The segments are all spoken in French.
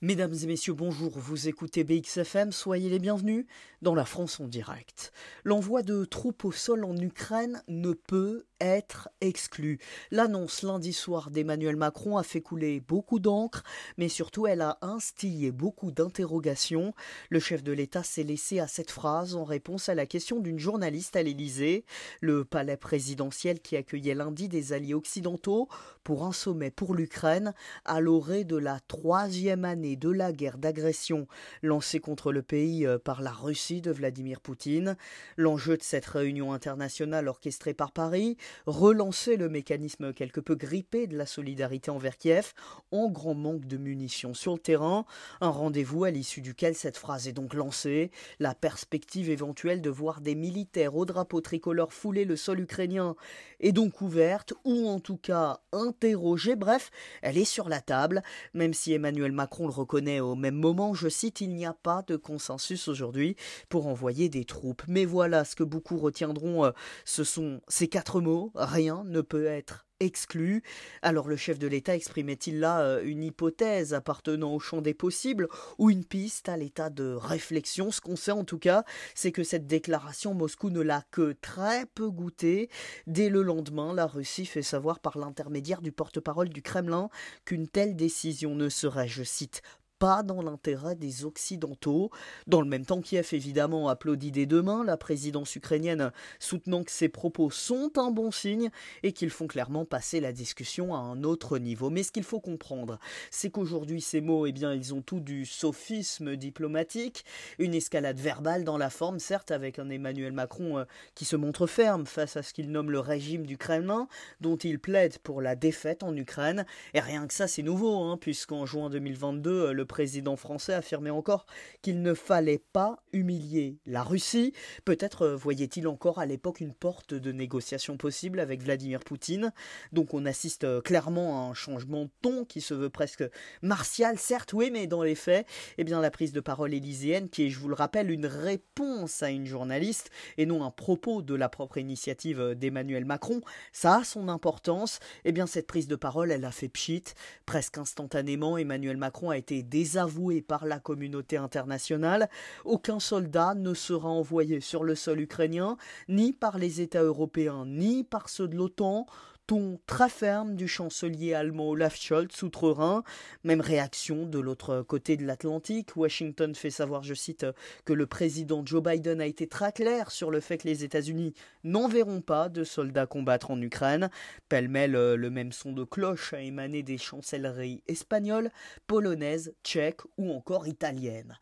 Mesdames et messieurs, bonjour, vous écoutez BXFM, soyez les bienvenus dans la France en direct. L'envoi de troupes au sol en Ukraine ne peut être exclu. L'annonce lundi soir d'Emmanuel Macron a fait couler beaucoup d'encre, mais surtout elle a instillé beaucoup d'interrogations. Le chef de l'État s'est laissé à cette phrase en réponse à la question d'une journaliste à l'Élysée. Le palais présidentiel qui accueillait lundi des alliés occidentaux pour un sommet pour l'Ukraine à l'orée de la troisième année de la guerre d'agression lancée contre le pays euh, par la Russie de Vladimir Poutine. L'enjeu de cette réunion internationale orchestrée par Paris, relancer le mécanisme quelque peu grippé de la solidarité envers Kiev en grand manque de munitions sur le terrain, un rendez-vous à l'issue duquel cette phrase est donc lancée, la perspective éventuelle de voir des militaires au drapeau tricolore fouler le sol ukrainien est donc ouverte, ou en tout cas interrogée, bref, elle est sur la table, même si Emmanuel Macron le reconnaît au même moment, je cite, il n'y a pas de consensus aujourd'hui pour envoyer des troupes. Mais voilà, ce que beaucoup retiendront, euh, ce sont ces quatre mots, rien ne peut être exclu. Alors le chef de l'État exprimait-il là euh, une hypothèse appartenant au champ des possibles ou une piste à l'état de réflexion? Ce qu'on sait en tout cas, c'est que cette déclaration, Moscou ne l'a que très peu goûté. Dès le lendemain, la Russie fait savoir par l'intermédiaire du porte-parole du Kremlin qu'une telle décision ne serait, je cite, pas dans l'intérêt des Occidentaux. Dans le même temps, Kiev évidemment applaudit des deux mains la présidence ukrainienne, soutenant que ces propos sont un bon signe et qu'ils font clairement passer la discussion à un autre niveau. Mais ce qu'il faut comprendre, c'est qu'aujourd'hui ces mots, eh bien, ils ont tout du sophisme diplomatique, une escalade verbale dans la forme, certes, avec un Emmanuel Macron euh, qui se montre ferme face à ce qu'il nomme le régime du Kremlin, dont il plaide pour la défaite en Ukraine. Et rien que ça, c'est nouveau, hein, puisqu'en juin 2022, le président français affirmait encore qu'il ne fallait pas humilier la Russie. Peut-être euh, voyait-il encore à l'époque une porte de négociation possible avec Vladimir Poutine. Donc on assiste euh, clairement à un changement de ton qui se veut presque martial, certes, oui, mais dans les faits, eh bien la prise de parole élyséenne, qui est, je vous le rappelle, une réponse à une journaliste et non un propos de la propre initiative euh, d'Emmanuel Macron, ça a son importance. Eh bien cette prise de parole, elle a fait pchit. Presque instantanément, Emmanuel Macron a été désavoué par la communauté internationale, aucun soldat ne sera envoyé sur le sol ukrainien, ni par les États européens, ni par ceux de l'OTAN, ton très ferme du chancelier allemand Olaf Scholz outre-Rhin. Même réaction de l'autre côté de l'Atlantique. Washington fait savoir, je cite, que le président Joe Biden a été très clair sur le fait que les États-Unis n'enverront pas de soldats combattre en Ukraine. Pêle-mêle, le même son de cloche a émané des chancelleries espagnoles, polonaises, tchèques ou encore italiennes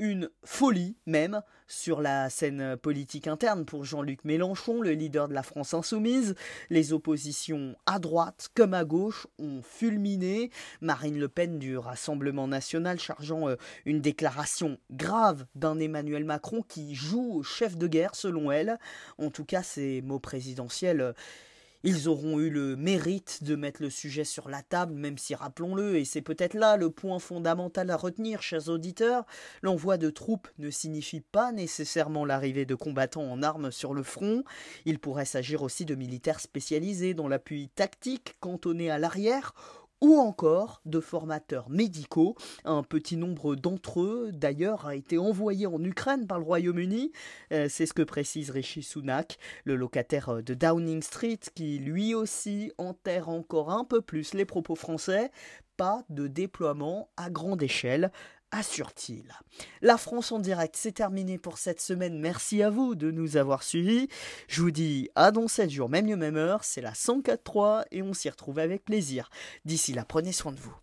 une folie même sur la scène politique interne pour Jean-Luc Mélenchon, le leader de la France insoumise. Les oppositions à droite comme à gauche ont fulminé. Marine Le Pen du Rassemblement national chargeant euh, une déclaration grave d'un Emmanuel Macron qui joue au chef de guerre selon elle. En tout cas, ces mots présidentiels euh, ils auront eu le mérite de mettre le sujet sur la table, même si, rappelons-le, et c'est peut-être là le point fondamental à retenir, chers auditeurs, l'envoi de troupes ne signifie pas nécessairement l'arrivée de combattants en armes sur le front. Il pourrait s'agir aussi de militaires spécialisés dans l'appui tactique cantonné à l'arrière ou encore de formateurs médicaux. Un petit nombre d'entre eux, d'ailleurs, a été envoyé en Ukraine par le Royaume-Uni. Euh, c'est ce que précise Rishi Sunak, le locataire euh, de Downing Street, qui lui aussi enterre encore un peu plus les propos français. Pas de déploiement à grande échelle assure-t-il. La France en direct, c'est terminé pour cette semaine. Merci à vous de nous avoir suivis. Je vous dis à dans 7 jours, même lieu, même heure. C'est la 104.3 et on s'y retrouve avec plaisir. D'ici là, prenez soin de vous.